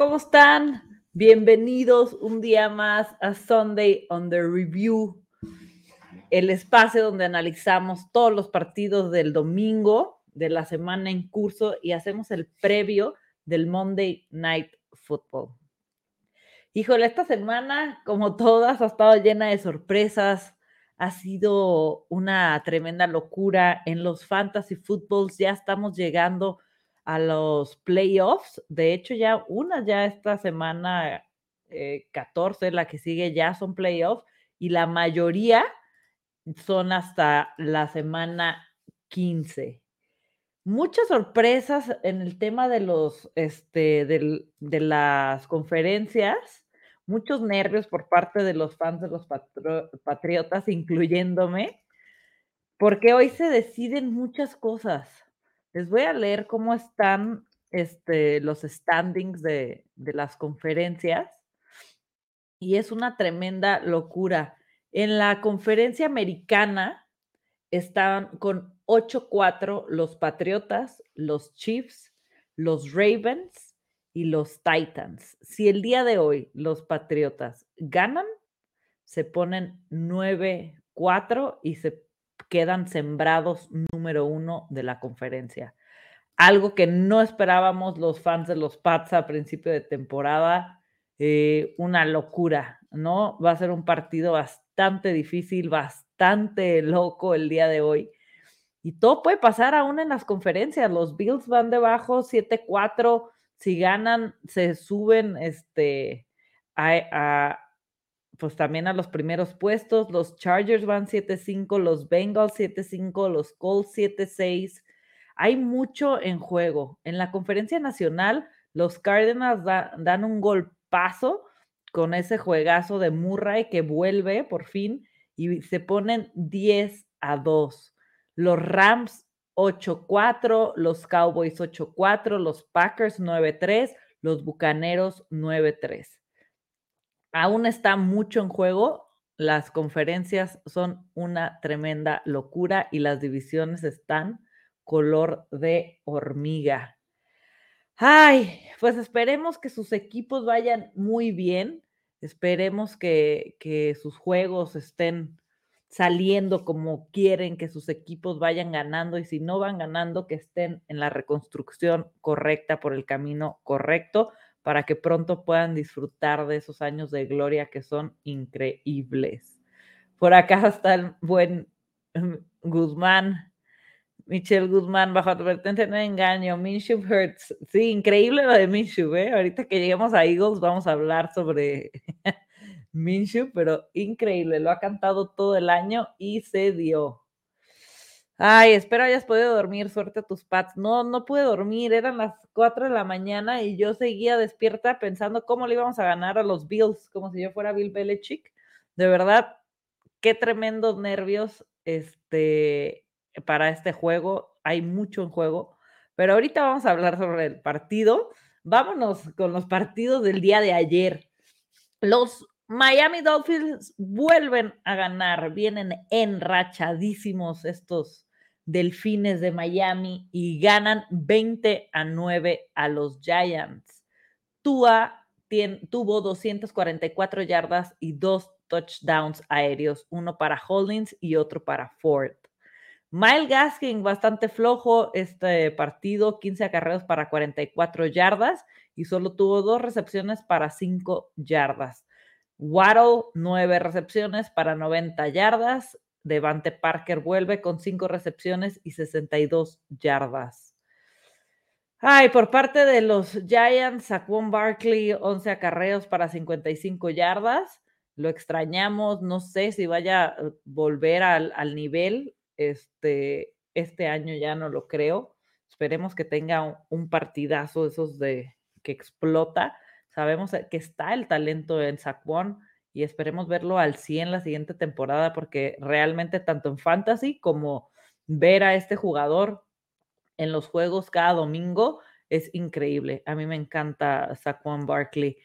¿cómo están? Bienvenidos un día más a Sunday on the Review, el espacio donde analizamos todos los partidos del domingo de la semana en curso y hacemos el previo del Monday Night Football. Híjole, esta semana, como todas, ha estado llena de sorpresas. Ha sido una tremenda locura en los fantasy footballs. Ya estamos llegando a los playoffs. De hecho, ya una ya esta semana 14, eh, la que sigue, ya son playoffs y la mayoría son hasta la semana 15. Muchas sorpresas en el tema de los, este, de las conferencias, muchos nervios por parte de los fans de los Patriotas, incluyéndome, porque hoy se deciden muchas cosas. Les voy a leer cómo están este, los standings de, las conferencias y es una tremenda locura. En la conferencia americana estaban con 8-4 los Patriotas, los Chiefs, los Ravens y los Titans. Si el día de hoy los Patriotas ganan, se ponen 9-4 y se quedan sembrados número uno de la conferencia. Algo que no esperábamos los fans de los Pats a principio de temporada. Eh, una locura, ¿no? Va a ser un partido bastante difícil, bastante loco el día de hoy. Y todo puede pasar aún en las conferencias. Los Bills van debajo 7-4. Si ganan, se suben este, a, pues también a los primeros puestos. Los Chargers van 7-5, los Bengals 7-5, los Colts 7-6. Hay mucho en juego. En la conferencia nacional, los Cardinals dan un golpazo con ese juegazo de Murray que vuelve por fin y se ponen 10 a 2. Los Rams 8-4, los Cowboys 8-4, los Packers 9-3, los Bucaneros 9-3 aún está mucho en juego. Las conferencias son una tremenda locura y las divisiones están color de hormiga. Ay, pues esperemos que sus equipos vayan muy bien. Esperemos que, sus juegos estén saliendo como quieren, que sus equipos vayan ganando y si no van ganando, que estén en la reconstrucción correcta por el camino correcto para que pronto puedan disfrutar de esos años de gloria que son increíbles. Por acá está el buen mm, Guzmán, Michelle Guzmán, bajo advertencia no engaño, Minshew Hurts. Sí, increíble lo de Minshew, ¿eh? Ahorita que lleguemos a Eagles vamos a hablar sobre Minshew, pero increíble, lo ha cantado todo el año y se dio. Ay, espero hayas podido dormir, suerte a tus pads. No, no pude dormir, eran las 4 de la mañana y yo seguía despierta pensando cómo le íbamos a ganar a los Bills, como si yo fuera Bill Belichick. De verdad, qué tremendos nervios este, para este juego. Hay mucho en juego, pero ahorita vamos a hablar sobre el partido. Vámonos con los partidos del día de ayer. Los Miami Dolphins vuelven a ganar, vienen enrachadísimos estos Delfines de Miami y ganan 20 a 9 a los Giants. Tua tuvo 244 yardas y dos touchdowns aéreos, uno para Hollins y otro para Ford. Miles Gaskin, bastante flojo este partido, 15 acarreos para 44 yardas y solo tuvo dos recepciones para 5 yardas. Waddle, 9 recepciones para 90 yardas. Devante Parker vuelve con cinco recepciones y 62 yardas. Ay, por parte de los Giants, Saquon Barkley, 11 acarreos para 55 yardas. Lo extrañamos, no sé si vaya a volver al, nivel. Este, este año ya no lo creo. Esperemos que tenga un, partidazo esos de que explota. Sabemos que está el talento en Saquon y esperemos verlo al 100 la siguiente temporada porque realmente tanto en fantasy como ver a este jugador en los juegos cada domingo es increíble. A mí me encanta Saquon Barkley.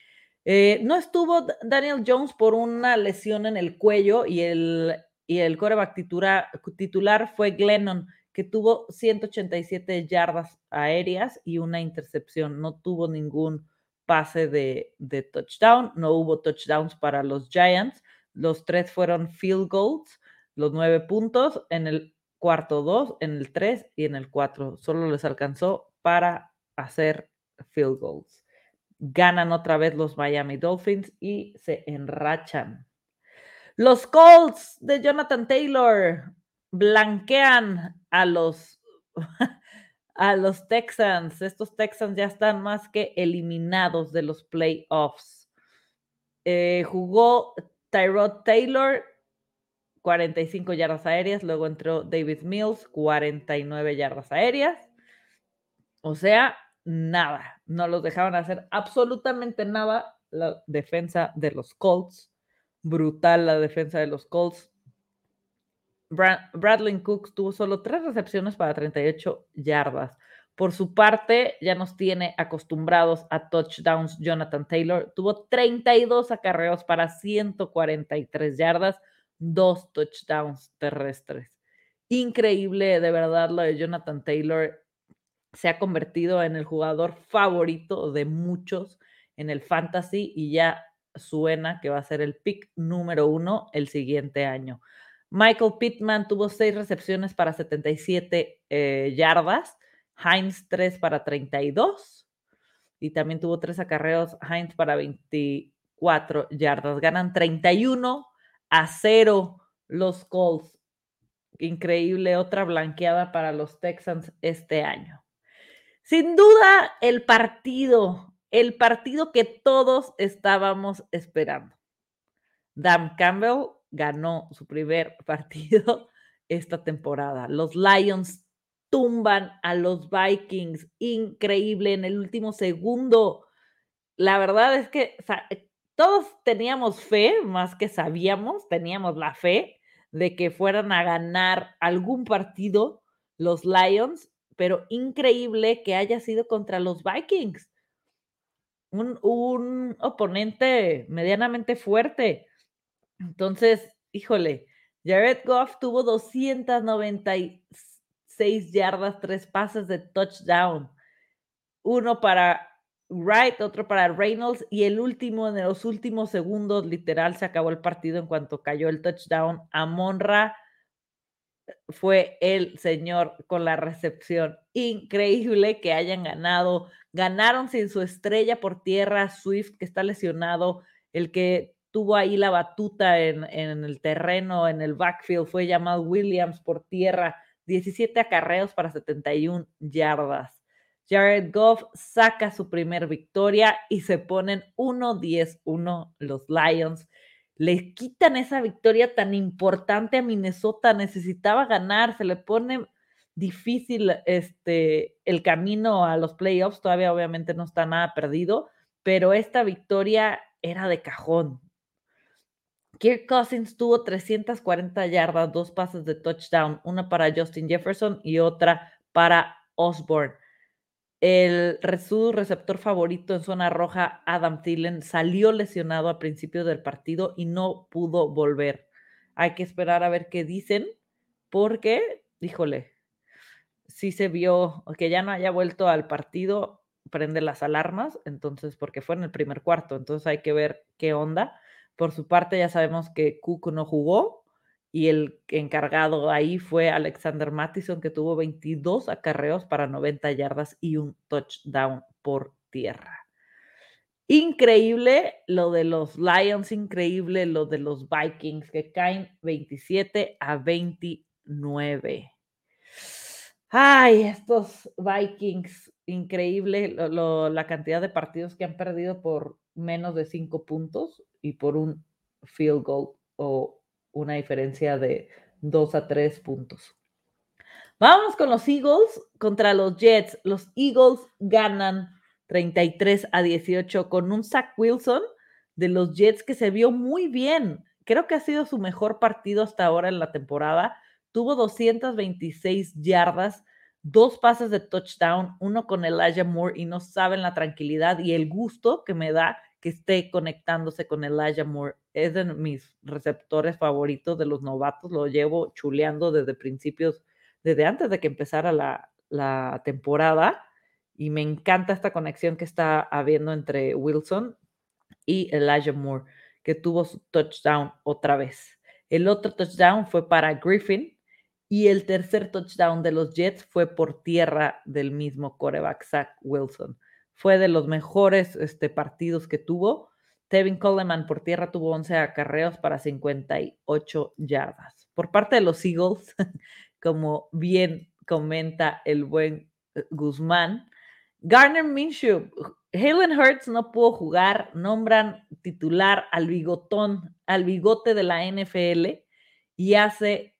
Eh, no estuvo Daniel Jones por una lesión en el cuello y el, y el coreback titular, titular fue Glennon, que tuvo 187 yardas aéreas y una intercepción. No tuvo ningún pase de, touchdown. No hubo touchdowns para los Giants. Los tres fueron field goals, los nueve puntos en el cuarto dos, en el tres y en el cuatro. Solo les alcanzó para hacer field goals. Ganan otra vez los Miami Dolphins y se enrachan. Los Colts de Jonathan Taylor blanquean a los, a los Texans. Estos Texans ya están más que eliminados de los playoffs. Eh, jugó Tyrod Taylor, 45 yardas aéreas. Luego entró David Mills, 49 yardas aéreas. O sea, nada. No los dejaban hacer absolutamente nada la defensa de los Colts. Brutal la defensa de los Colts. Bradley Cooks tuvo solo tres recepciones para 38 yardas. Por su parte, ya nos tiene acostumbrados a touchdowns Jonathan Taylor. Tuvo 32 acarreos para 143 yardas, dos touchdowns terrestres. Increíble, de verdad, lo de Jonathan Taylor. Se ha convertido en el jugador favorito de muchos en el fantasy y ya suena que va a ser el pick número uno el siguiente año. Michael Pittman tuvo seis recepciones para 77 eh, yardas, Heinz 3 para 32 y también tuvo tres acarreos, Heinz para 24 yardas. Ganan 31 a 0 los Colts. Increíble, otra blanqueada para los Texans este año. Sin duda, el partido, el partido que todos estábamos esperando. Dan Campbell ganó su primer partido esta temporada. Los Lions tumban a los Vikings. Increíble en el último segundo. La verdad es que todos teníamos fe, más que sabíamos, teníamos la fe de que fueran a ganar algún partido los Lions, pero increíble que haya sido contra los Vikings. Un, un oponente medianamente fuerte. Entonces, híjole, Jared Goff tuvo 296 yardas, tres pases de touchdown. Uno para Wright, otro para Reynolds y el último, en los últimos segundos, literal, se acabó el partido en cuanto cayó el touchdown. A Monra fue el señor con la recepción. Increíble que hayan ganado. Ganaron sin su estrella por tierra, Swift, que está lesionado, el que tuvo ahí la batuta en, el terreno, en el backfield, fue llamado Williams por tierra, 17 acarreos para 71 yardas. Jared Goff saca su primer victoria y se ponen 1-10-1 los Lions. Le quitan esa victoria tan importante a Minnesota, necesitaba ganar, se le pone difícil este, el camino a los playoffs, todavía obviamente no está nada perdido, pero esta victoria era de cajón, Kirk Cousins tuvo 340 yardas, dos pases de touchdown, una para Justin Jefferson y otra para Osborne. El su receptor favorito en zona roja, Adam Thielen, salió lesionado a principio del partido y no pudo volver. Hay que esperar a ver qué dicen, porque, híjole, sí se vio que ya no haya vuelto al partido, prende las alarmas, entonces, porque fue en el primer cuarto, entonces hay que ver qué onda por su parte, ya sabemos que Cook no jugó y el encargado ahí fue Alexander Mattison, que tuvo 22 acarreos para 90 yardas y un touchdown por tierra. Increíble lo de los Lions, increíble lo de los Vikings, que caen 27 a 29. Ay, estos Vikings, increíble la cantidad de partidos que han perdido por menos de cinco puntos y por un field goal o una diferencia de dos a tres puntos. Vamos con los Eagles contra los Jets. Los Eagles ganan 33 a 18 con un Zach Wilson de los Jets que se vio muy bien. Creo que ha sido su mejor partido hasta ahora en la temporada. Tuvo 226 yardas, dos pases de touchdown, uno con Elijah Moore y no saben la tranquilidad y el gusto que me da que esté conectándose con Elijah Moore. Es de mis receptores favoritos de los novatos. Lo llevo chuleando desde principios, desde antes de que empezara la, la temporada. Y me encanta esta conexión que está habiendo entre Wilson y Elijah Moore, que tuvo su touchdown otra vez. El otro touchdown fue para Griffin y el tercer touchdown de los Jets fue por tierra del mismo coreback, Zach Wilson. Fue de los mejores este, partidos que tuvo. Tevin Coleman por tierra tuvo 11 acarreos para 58 yardas. Por parte de los Eagles, como bien comenta el buen eh, Guzmán, Garner Minshew, Halen Hurts no pudo jugar, nombran titular al bigotón, al bigote de la NFL y hace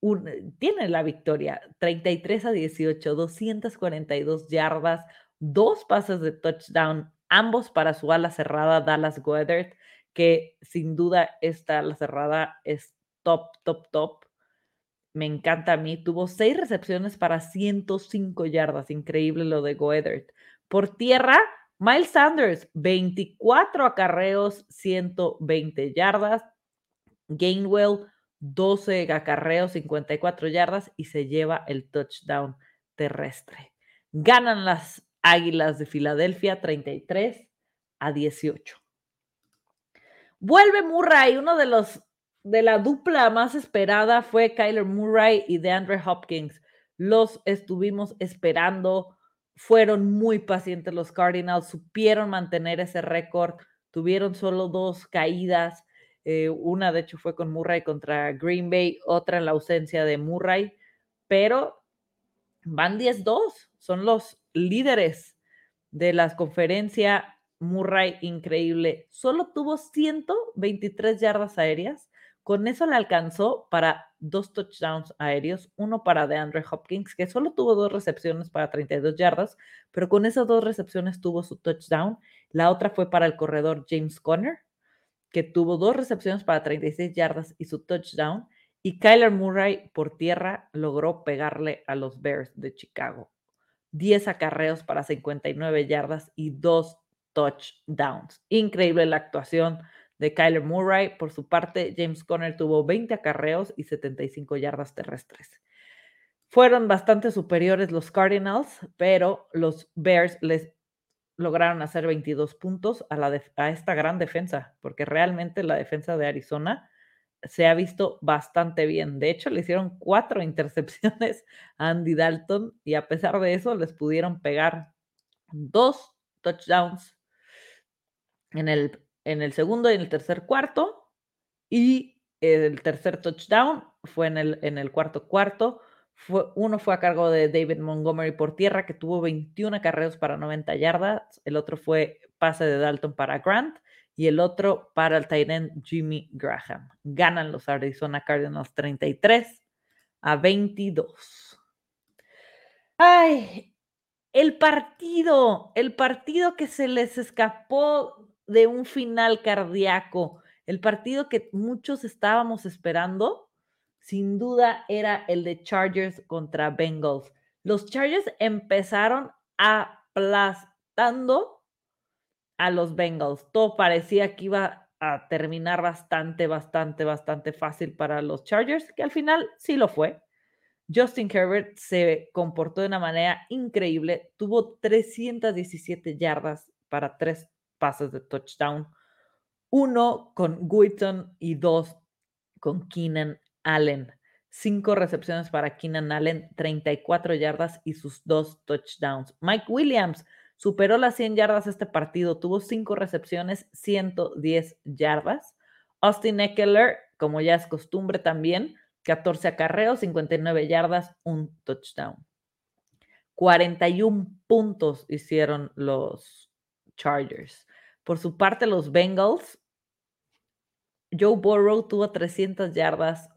un, tiene la victoria, 33 a 18, 242 yardas, dos pases de touchdown, ambos para su ala cerrada Dallas Goedert, que sin duda esta ala cerrada es top, top, top. Me encanta a mí. Tuvo seis recepciones para 105 yardas. Increíble lo de Goedert. Por tierra, Miles Sanders, 24 acarreos, 120 yardas. Gainwell, 12 acarreos, 54 yardas y se lleva el touchdown terrestre. Ganan las Águilas de Filadelfia 33 a 18. Vuelve Murray, uno de los de la dupla más esperada fue Kyler Murray y DeAndre Hopkins. Los estuvimos esperando, fueron muy pacientes los Cardinals, supieron mantener ese récord, tuvieron solo dos caídas, eh, una de hecho fue con Murray contra Green Bay, otra en la ausencia de Murray, pero van 10-2, son los líderes de la conferencia. Murray, increíble, solo tuvo 123 yardas aéreas con eso le alcanzó para dos touchdowns aéreos, uno para DeAndre Hopkins, que solo tuvo dos recepciones para 32 yardas, pero con esas dos recepciones tuvo su touchdown. La otra fue para el corredor James Conner, que tuvo dos recepciones para 36 yardas y su touchdown. Y Kyler Murray por tierra logró pegarle a los Bears de Chicago. 10 acarreos para 59 yardas y dos touchdowns. Increíble la actuación de Kyler Murray. Por su parte, James Conner tuvo 20 acarreos y 75 yardas terrestres. Fueron bastante superiores los Cardinals, pero los Bears les lograron hacer 22 puntos a, la a esta gran defensa, porque realmente la defensa de Arizona se ha visto bastante bien. De hecho, le hicieron cuatro intercepciones a Andy Dalton y a pesar de eso les pudieron pegar dos touchdowns en el en el segundo y en el tercer cuarto. Y el tercer touchdown fue en el, en el cuarto cuarto. Uno fue a cargo de David Montgomery por tierra, que tuvo 21 carreras para 90 yardas. El otro fue pase de Dalton para Grant. Y el otro para el end Jimmy Graham. Ganan los Arizona Cardinals 33 a 22. Ay, el partido, el partido que se les escapó de un final cardíaco. El partido que muchos estábamos esperando, sin duda, era el de Chargers contra Bengals. Los Chargers empezaron aplastando a los Bengals. Todo parecía que iba a terminar bastante, bastante, bastante fácil para los Chargers, que al final sí lo fue. Justin Herbert se comportó de una manera increíble, tuvo 317 yardas para tres pases de touchdown, uno con Guiton y dos con Keenan Allen. Cinco recepciones para Keenan Allen, 34 yardas y sus dos touchdowns. Mike Williams superó las 100 yardas este partido, tuvo cinco recepciones, 110 yardas. Austin Eckler, como ya es costumbre también, 14 acarreos, 59 yardas, un touchdown. 41 puntos hicieron los Chargers. Por su parte, los Bengals, Joe Burrow tuvo 300 yardas,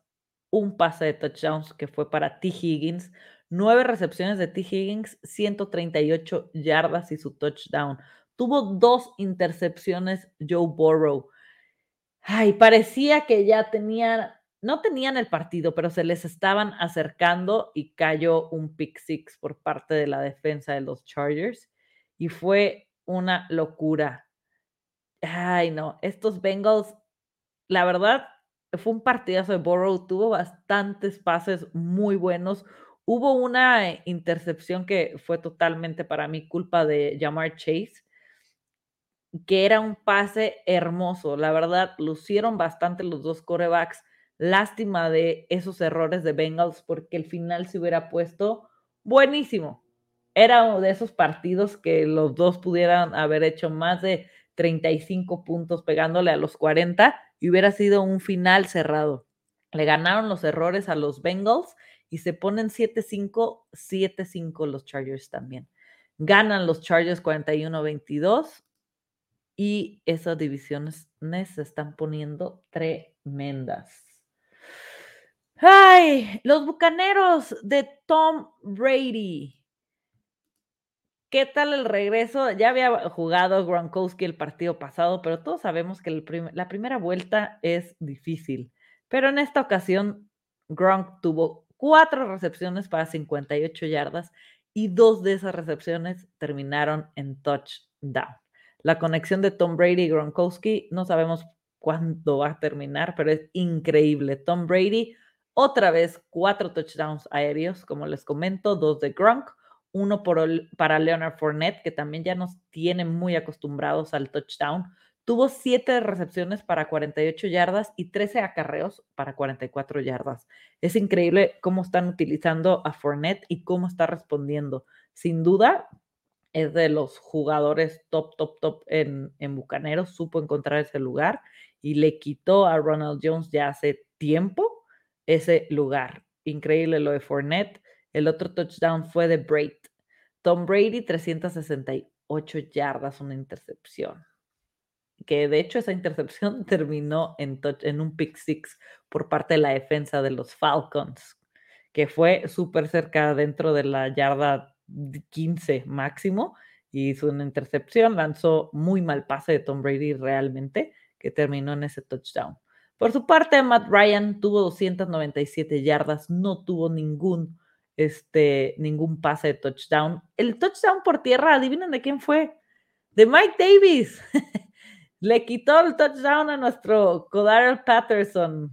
un pase de touchdowns que fue para T. Higgins, nueve recepciones de T. Higgins, 138 yardas y su touchdown. Tuvo dos intercepciones Joe Burrow. Ay, parecía que ya tenían, no tenían el partido, pero se les estaban acercando y cayó un pick six por parte de la defensa de los Chargers. Y fue una locura. Ay, no, estos Bengals, la verdad, fue un partidazo de Burrow, tuvo bastantes pases muy buenos, Hubo una eh, intercepción que fue totalmente para mí culpa de Jamar Chase, que era un pase hermoso. La verdad, lucieron bastante los dos corebacks. Lástima de esos errores de Bengals porque el final se hubiera puesto buenísimo. Era uno de esos partidos que los dos pudieran haber hecho más de 35 puntos pegándole a los 40 y hubiera sido un final cerrado. Le ganaron los errores a los Bengals y se ponen 7-5, 7-5 los Chargers también. Ganan los Chargers 41-22 y esas divisiones se están poniendo tremendas. Ay, los bucaneros de Tom Brady. ¿Qué tal el regreso? Ya había jugado Gronkowski el partido pasado, pero todos sabemos que la primera vuelta es difícil. Pero en esta ocasión, Gronk tuvo cuatro recepciones para 58 yardas y dos de esas recepciones terminaron en touchdown. La conexión de Tom Brady y Gronkowski no sabemos cuándo va a terminar, pero es increíble. Tom Brady, otra vez cuatro touchdowns aéreos, como les comento, dos de Gronk, uno para Leonard Fournette, que también ya nos tiene muy acostumbrados al touchdown. Tuvo siete recepciones para 48 yardas y 13 acarreos para 44 yardas. Es increíble cómo están utilizando a Fournette y cómo está respondiendo. Sin duda, es de los jugadores top, top, top en, en Bucaneros. Supo encontrar ese lugar y le quitó a Ronald Jones ya hace tiempo ese lugar. Increíble lo de Fournette. El otro touchdown fue de Braid. Tom Brady, 368 yardas, una intercepción. Que de hecho esa intercepción terminó en, en un pick six por parte de la defensa de los Falcons, que fue súper cerca dentro de la yarda 15 máximo y hizo una intercepción. Lanzó muy mal pase de Tom Brady realmente, que terminó en ese touchdown. Por su parte, Matt Ryan tuvo 297 yardas, no tuvo ningún, este, ningún pase de touchdown. El touchdown por tierra, adivinen de quién fue. De Mike Davis. Le quitó el touchdown a nuestro Codar Patterson.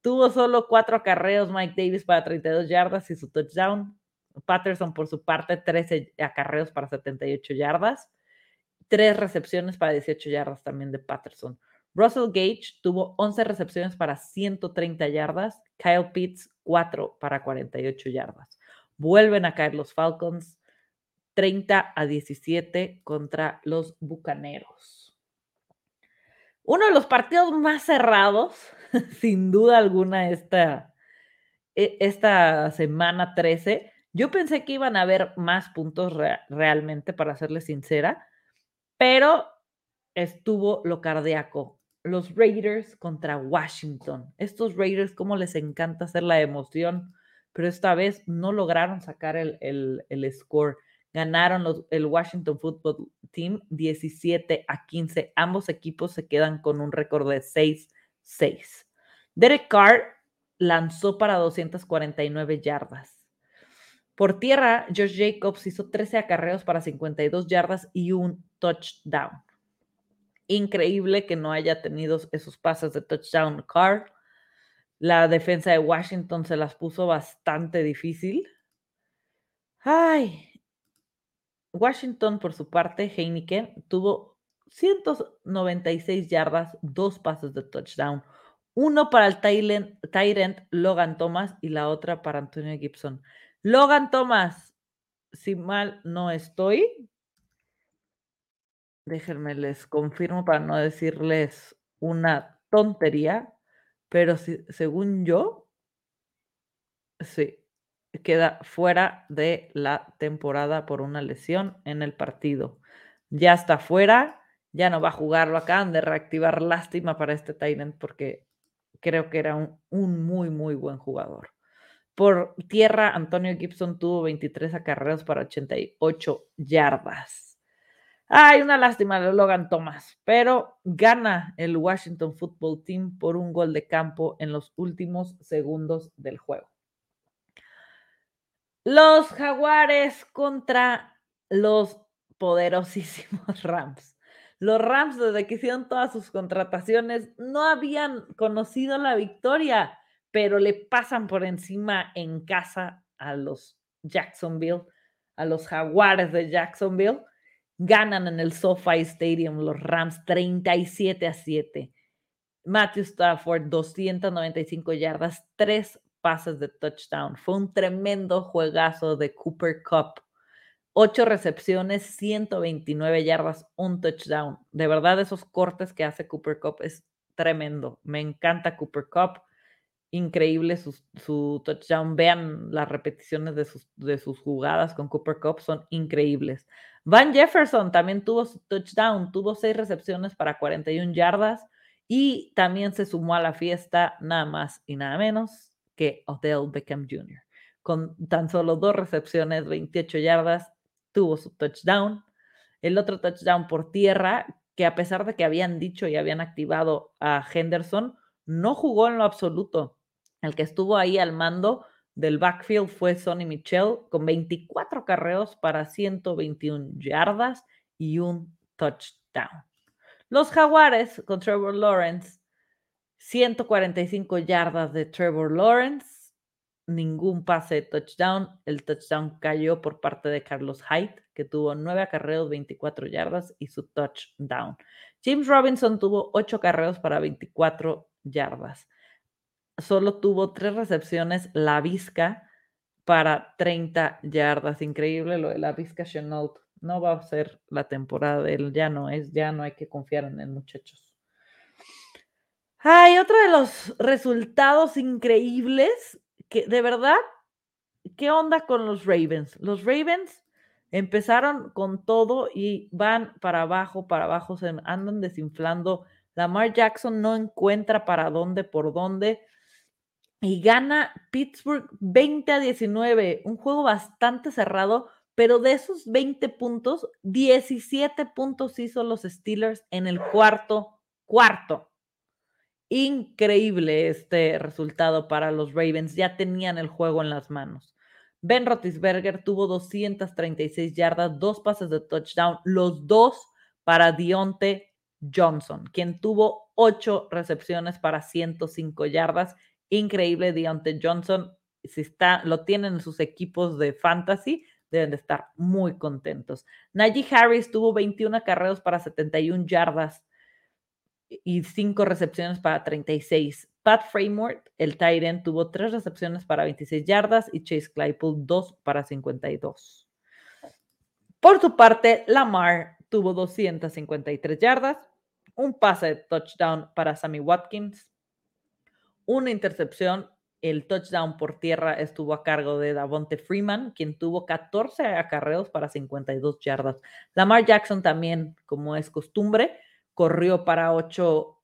Tuvo solo cuatro acarreos Mike Davis para 32 yardas y su touchdown. Patterson, por su parte, 13 acarreos para 78 yardas. Tres recepciones para 18 yardas también de Patterson. Russell Gage tuvo 11 recepciones para 130 yardas, Kyle Pitts 4 para 48 yardas. Vuelven a caer los Falcons 30 a 17 contra los Bucaneros. Uno de los partidos más cerrados, sin duda alguna, esta, e, esta semana 13. Yo pensé que iban a haber más puntos realmente, para serles sincera, pero estuvo lo cardíaco los Raiders contra Washington. Estos Raiders, como les encanta hacer la emoción, pero esta vez no lograron sacar el, el, score. Ganaron los, el Washington Football Team 17 a 15. Ambos equipos se quedan con un récord de 6-6. Derek Carr lanzó para 249 yardas. Por tierra, Josh Jacobs hizo 13 acarreos para 52 yardas y un touchdown. Increíble que no haya tenido esos pases de touchdown Carr. La defensa de Washington se las puso bastante difícil. Ay. Washington, por su parte, Heineken tuvo 196 yardas, dos pases de touchdown. Uno para el Tyrant Logan Thomas y la otra para Antonio Gibson. Logan Thomas, si mal no estoy, Déjenme les confirmo para no decirles una tontería, pero según yo, sí, queda fuera de la temporada por una lesión en el partido. Ya está fuera, ya no va a jugarlo acá, de reactivar lástima para este Tyrant porque creo que era un, un, muy, muy buen jugador. Por tierra, Antonio Gibson tuvo 23 acarreos para 88 yardas. Hay una lástima de Logan Thomas, pero gana el Washington Football Team por un gol de campo en los últimos segundos del juego. Los Jaguares contra los poderosísimos Rams. Los Rams, desde que hicieron todas sus contrataciones, no habían conocido la victoria, pero le pasan por encima en casa a los Jacksonville, a los Jaguares de Jacksonville. Ganan en el SoFi Stadium los Rams 37 a 7. Matthew Stafford, 295 yardas, tres pases de touchdown. Fue un tremendo juegazo de Cooper Cup. Ocho recepciones, 129 yardas, un touchdown. De verdad, esos cortes que hace Cooper Cup es tremendo. Me encanta Cooper Cup. Increíble su, su touchdown. Vean las repeticiones de sus, de sus jugadas con Cooper Cup, son increíbles. Van Jefferson también tuvo su touchdown, tuvo seis recepciones para 41 yardas y también se sumó a la fiesta nada más y nada menos que Odell Beckham Jr. Con tan solo dos recepciones, 28 yardas, tuvo su touchdown. El otro touchdown por tierra, que a pesar de que habían dicho y habían activado a Henderson, no jugó en lo absoluto. El que estuvo ahí al mando del backfield fue Sonny Michel con 24 carreos para 121 yardas y un touchdown. Los Jaguares con Trevor Lawrence, 145 yardas de Trevor Lawrence, ningún pase de touchdown. El touchdown cayó por parte de Carlos Hyde, que tuvo 9 acarreos, 24 yardas y su touchdown. James Robinson tuvo 8 carreos para 24 yardas solo tuvo tres recepciones la Vizca para 30 yardas. Increíble lo de la Vizca Chenault. No va a ser la temporada de él, ya no es, ya no hay que confiar en él, muchachos. Hay otro de los resultados increíbles que de verdad, ¿qué onda con los Ravens? Los Ravens empezaron con todo y van para abajo, para abajo, se andan desinflando. Lamar Jackson no encuentra para dónde, por dónde y gana Pittsburgh 20 a 19, un juego bastante cerrado, pero de esos 20 puntos, 17 puntos hizo los Steelers en el cuarto cuarto. Increíble este resultado para los Ravens, ya tenían el juego en las manos. Ben Roethlisberger tuvo 236 yardas, dos pases de touchdown, los dos para Dionte Johnson, quien tuvo ocho recepciones para 105 yardas increíble Deontay Johnson. Si está, lo tienen en sus equipos de fantasy, deben de estar muy contentos. Najee Harris tuvo 21 carreras para 71 yardas y 5 recepciones para 36. Pat Framework, el Tyrant, tuvo 3 recepciones para 26 yardas y Chase Claypool 2 para 52. Por su parte, Lamar tuvo 253 yardas, un pase de touchdown para Sammy Watkins, una intercepción. El touchdown por tierra estuvo a cargo de Davonte Freeman, quien tuvo 14 acarreos para 52 yardas. Lamar Jackson también, como es costumbre, corrió para 8,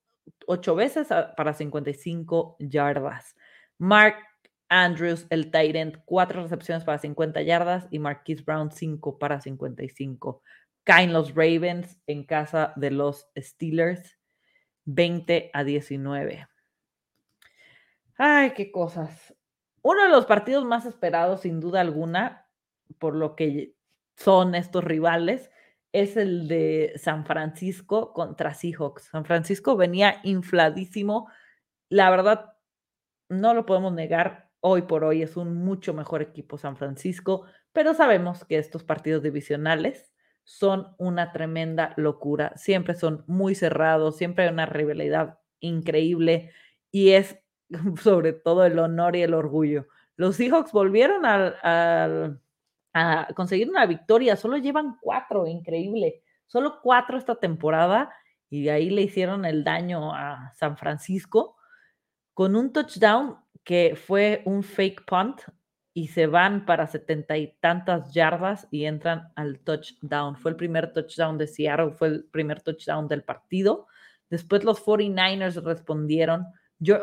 veces para 55 yardas. Mark Andrews, el Tyrant, 4 recepciones para 50 yardas y Marquise Brown, 5 para 55. Caen los Ravens en casa de los Steelers, 20 a 19. Ay, qué cosas. Uno de los partidos más esperados, sin duda alguna, por lo que son estos rivales, es el de San Francisco contra Seahawks. San Francisco venía infladísimo. La verdad, no lo podemos negar. Hoy por hoy es un mucho mejor equipo San Francisco, pero sabemos que estos partidos divisionales son una tremenda locura. Siempre son muy cerrados, siempre hay una rivalidad increíble y es sobre todo el honor y el orgullo. Los Seahawks volvieron a conseguir una victoria, solo llevan cuatro, increíble, solo cuatro esta temporada y ahí le hicieron el daño a San Francisco con un touchdown que fue un fake punt y se van para setenta y tantas yardas y entran al touchdown. Fue el primer touchdown de Seattle, fue el primer touchdown del partido. Después los 49ers respondieron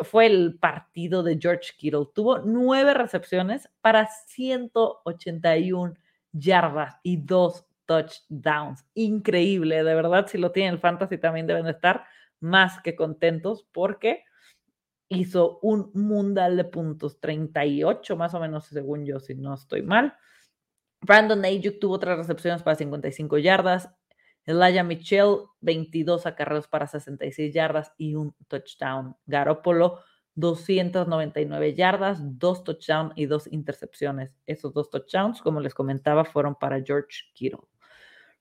fue el partido de George Kittle. Tuvo nueve recepciones para 181 yardas y dos touchdowns. Increíble, de verdad, si lo tienen el fantasy también deben estar más que contentos porque hizo un mundial de puntos, 38 más o menos según yo, si no estoy mal. Brandon Ayuk tuvo tres recepciones para 55 yardas. Elijah Mitchell, 22 acarreos para 66 yardas y un touchdown. Garoppolo 299 yardas, dos touchdowns y dos intercepciones. Esos dos touchdowns, como les comentaba, fueron para George Kittle.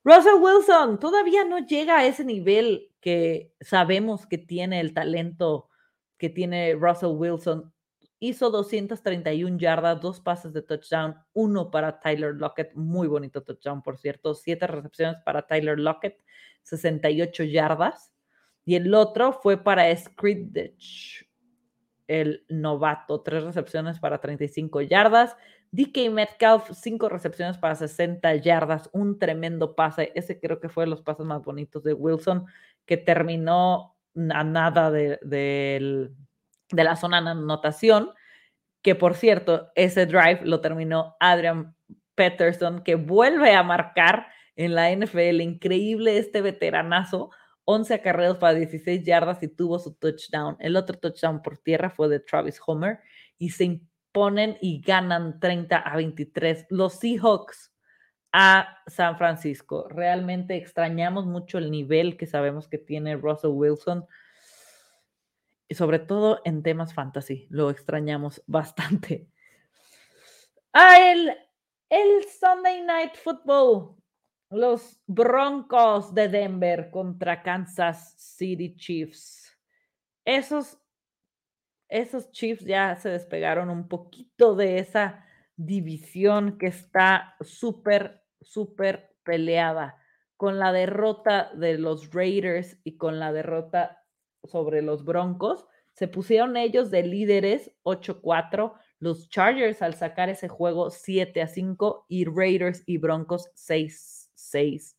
Russell Wilson todavía no llega a ese nivel que sabemos que tiene el talento que tiene Russell Wilson. Hizo 231 yardas, dos pases de touchdown, uno para Tyler Lockett, muy bonito touchdown, por cierto, siete recepciones para Tyler Lockett, 68 yardas. Y el otro fue para Skridich, el novato, tres recepciones para 35 yardas. DK Metcalf, cinco recepciones para 60 yardas, un tremendo pase. Ese creo que fue de los pases más bonitos de Wilson, que terminó a nada de, de la zona de anotación. Que por cierto, ese drive lo terminó Adrian Peterson, que vuelve a marcar en la NFL. Increíble este veteranazo 11 acarreos para 16 yardas y tuvo su touchdown. El otro touchdown por tierra fue de Travis Homer y se imponen y ganan 30 a 23 los Seahawks a San Francisco. Realmente extrañamos mucho el nivel que sabemos que tiene Russell Wilson sobre todo en temas fantasy. Lo extrañamos bastante. Ah, el, el Sunday Night Football los Broncos de Denver contra Kansas City Chiefs. Esos, esos Chiefs ya se despegaron un poquito de esa división que está súper, súper peleada. Con la derrota de los Raiders y con la derrota sobre los Broncos, se pusieron ellos de líderes 8-4 los Chargers al sacar ese juego 7 a 5 y Raiders y Broncos 6 seis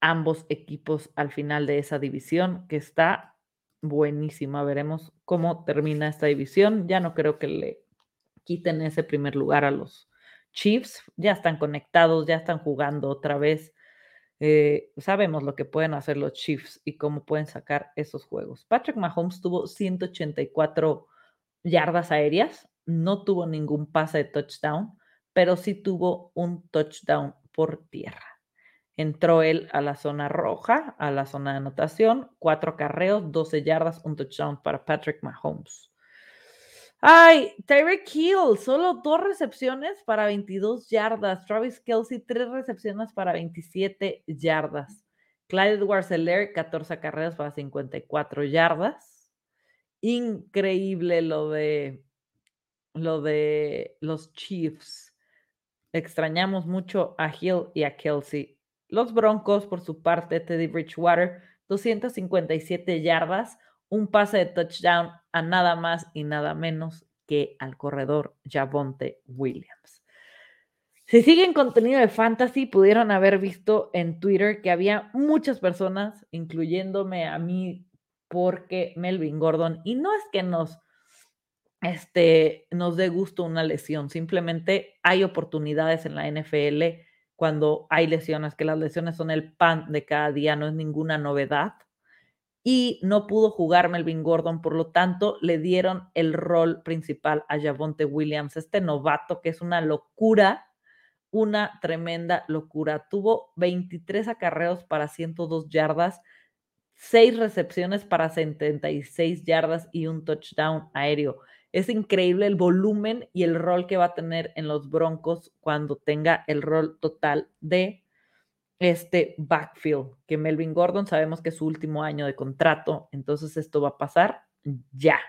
ambos equipos al final de esa división, que está buenísima. Veremos cómo termina esta división. Ya no creo que le quiten ese primer lugar a los Chiefs. Ya están conectados, ya están jugando otra vez. Eh, sabemos lo que pueden hacer los Chiefs y cómo pueden sacar esos juegos. Patrick Mahomes tuvo 184 yardas aéreas, no tuvo ningún pase de touchdown, pero sí tuvo un touchdown por tierra. Entró él a la zona roja, a la zona de anotación, cuatro carreos, 12 yardas, un touchdown para Patrick Mahomes. Ay, Tyreek Hill, solo dos recepciones para 22 yardas. Travis Kelsey, tres recepciones para 27 yardas. Clyde edwards 14 carreras para 54 yardas. Increíble lo de lo de los Chiefs. Extrañamos mucho a Hill y a Kelsey. Los Broncos, por su parte, Teddy Bridgewater, 257 yardas, un pase de touchdown a nada más y nada menos que al corredor Javonte Williams. Si siguen contenido de fantasy, pudieron haber visto en Twitter que había muchas personas, incluyéndome a mí, porque Melvin Gordon, y no es que nos este, nos dé gusto una lesión. Simplemente hay oportunidades en la NFL cuando hay lesiones, que las lesiones son el pan de cada día, no es ninguna novedad. Y no pudo jugar Melvin Gordon, por lo tanto, le dieron el rol principal a Javonte Williams, este novato que es una locura, una tremenda locura. Tuvo 23 acarreos para 102 yardas, 6 recepciones para 76 yardas y un touchdown aéreo. Es increíble el volumen y el rol que va a tener en los Broncos cuando tenga el rol total de este backfield, que Melvin Gordon sabemos que es su último año de contrato, entonces esto va a pasar ya.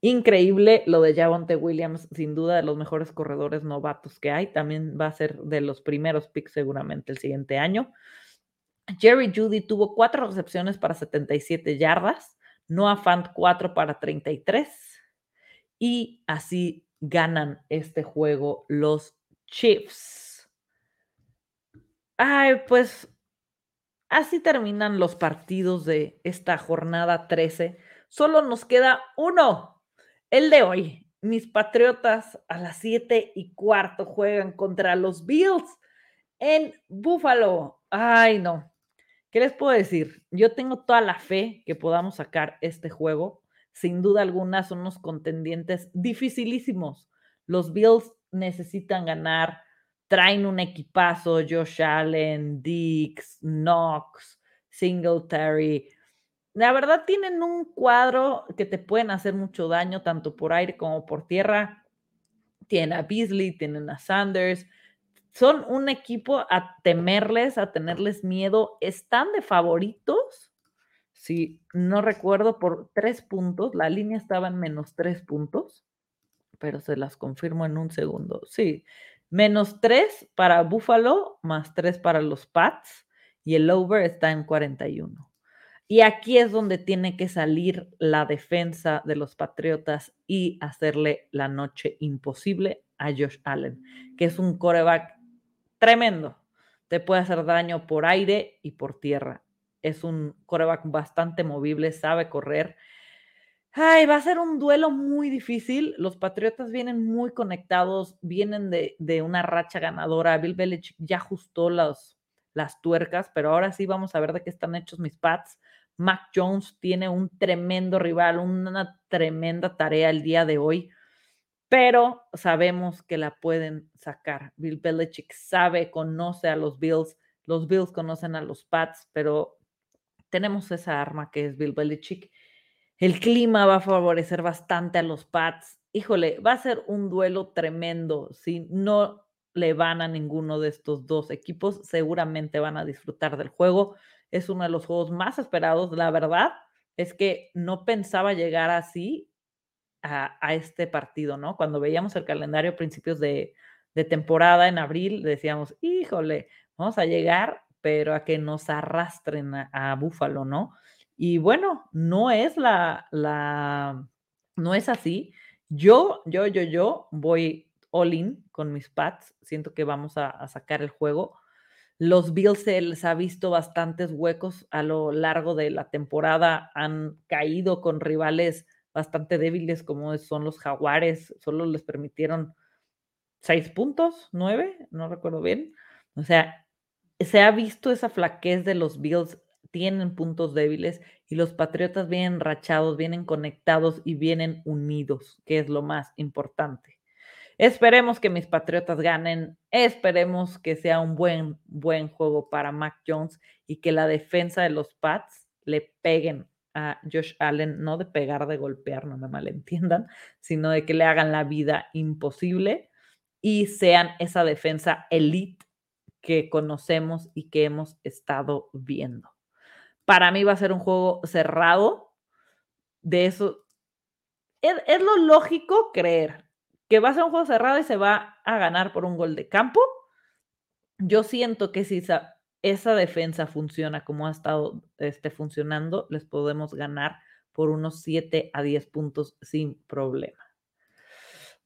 Increíble lo de Javonte Williams, sin duda de los mejores corredores novatos que hay, también va a ser de los primeros picks seguramente el siguiente año. Jerry Judy tuvo cuatro recepciones para 77 yardas, Noah Fant cuatro para 33 y así ganan este juego los Chiefs. Ay, pues así terminan los partidos de esta jornada 13. Solo nos queda uno, el de hoy. Mis Patriotas a las 7 y cuarto juegan contra los Bills en Buffalo. Ay, no. ¿Qué les puedo decir? Yo tengo toda la fe que podamos sacar este juego sin duda alguna son unos contendientes dificilísimos. Los Bills necesitan ganar, traen un equipazo, Josh Allen, Dix, Knox, Singletary. la verdad tienen un cuadro que te pueden hacer mucho daño, tanto por aire como por tierra. Tienen a Beasley, tienen a Sanders. Son un equipo a temerles, a tenerles miedo. Están de favoritos. Si no recuerdo, por tres puntos. La línea estaba en menos tres puntos, pero se las confirmo en un segundo. Sí, menos tres para Buffalo, más tres para los Pats. Y el over está en 41. Y aquí es donde tiene que salir la defensa de los Patriotas y hacerle la noche imposible a Josh Allen, que es un coreback tremendo. Te puede hacer daño por aire y por tierra. Es un coreback bastante movible, sabe correr. Ay, va a ser un duelo muy difícil. Los Patriotas vienen muy conectados, vienen de, de una racha ganadora. Bill Belichick ya ajustó los, las tuercas, pero ahora sí vamos a ver de qué están hechos mis Pats. Mac Jones tiene un tremendo rival, una tremenda tarea el día de hoy, pero sabemos que la pueden sacar. Bill Belichick sabe, conoce a los Bills, los Bills conocen a los Pats, pero tenemos esa arma que es Bill Belichick. El clima va a favorecer bastante a los Pats. Híjole, va a ser un duelo tremendo. Si no le van a ninguno de estos dos equipos, seguramente van a disfrutar del juego. Es uno de los juegos más esperados, la verdad es que no pensaba llegar así a, este partido, ¿no? Cuando veíamos el calendario a principios de, temporada en abril, decíamos, híjole, vamos a llegar, pero a que nos arrastren a, a Búfalo, ¿no? Y bueno, no es la, la, no es así. Yo, yo, yo, yo voy all in con mis Pats. Siento que vamos a, sacar el juego. Los Bills se les ha visto bastantes huecos a lo largo de la temporada. Han caído con rivales bastante débiles como son los Jaguares. Solo les permitieron seis puntos, nueve, no recuerdo bien. O sea, se ha visto esa flaquez de los Bills. Tienen puntos débiles y los Patriotas vienen rachados, vienen conectados y vienen unidos, que es lo más importante. Esperemos que mis Patriotas ganen, esperemos que sea un buen, buen juego para Mac Jones y que la defensa de los Pats le peguen a Josh Allen, no de pegar, de golpear, no me malentiendan, sino de que le hagan la vida imposible y sean esa defensa elite que conocemos y que hemos estado viendo. Para mí va a ser un juego cerrado. De eso es, lo lógico creer, que va a ser un juego cerrado y se va a ganar por un gol de campo. Yo siento que si esa, esa defensa funciona como ha estado este, funcionando, les podemos ganar por unos 7 a 10 puntos sin problema.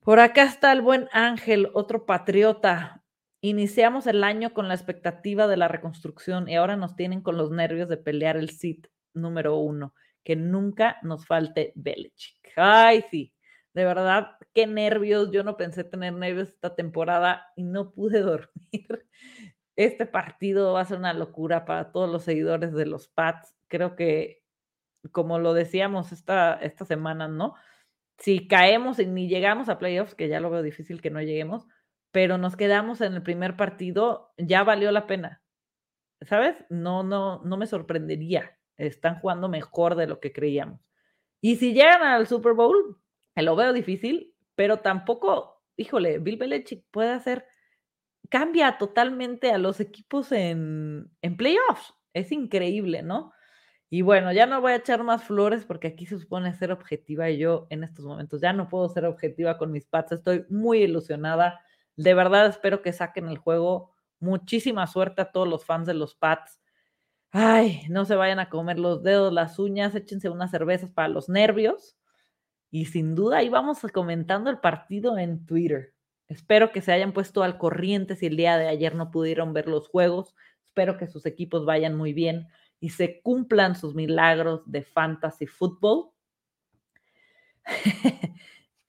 Por acá está el buen Ángel, otro patriota. Iniciamos el año con la expectativa de la reconstrucción y ahora nos tienen con los nervios de pelear el sit número uno. Que nunca nos falte Belichick. Ay, sí. De verdad, qué nervios. Yo no pensé tener nervios esta temporada y no pude dormir. Este partido va a ser una locura para todos los seguidores de los Pats. Creo que, como lo decíamos esta, esta semana, ¿no? Si caemos y ni llegamos a playoffs, que ya lo veo difícil que no lleguemos, pero nos quedamos en el primer partido, ya valió la pena. ¿Sabes? No, no, no me sorprendería. Están jugando mejor de lo que creíamos. Y si llegan al Super Bowl, lo veo difícil, pero tampoco, híjole, Bill Belichick puede hacer, cambia totalmente a los equipos en, en playoffs. Es increíble, ¿no? Y bueno, ya no voy a echar más flores porque aquí se supone ser objetiva y yo en estos momentos ya no puedo ser objetiva con mis Pats. Estoy muy ilusionada. De verdad espero que saquen el juego. Muchísima suerte a todos los fans de los Pats. Ay, no se vayan a comer los dedos, las uñas, échense unas cervezas para los nervios. Y sin duda ahí vamos comentando el partido en Twitter. Espero que se hayan puesto al corriente si el día de ayer no pudieron ver los juegos. Espero que sus equipos vayan muy bien y se cumplan sus milagros de fantasy football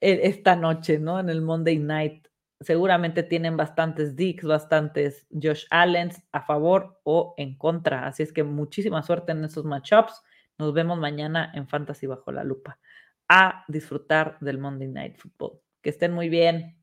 e-, esta noche, ¿no? En el Monday Night. Seguramente tienen bastantes Dicks, bastantes Josh Allens a favor o en contra. Así es que muchísima suerte en esos matchups. Nos vemos mañana en Fantasy Bajo la Lupa a disfrutar del Monday Night Football. Que estén muy bien.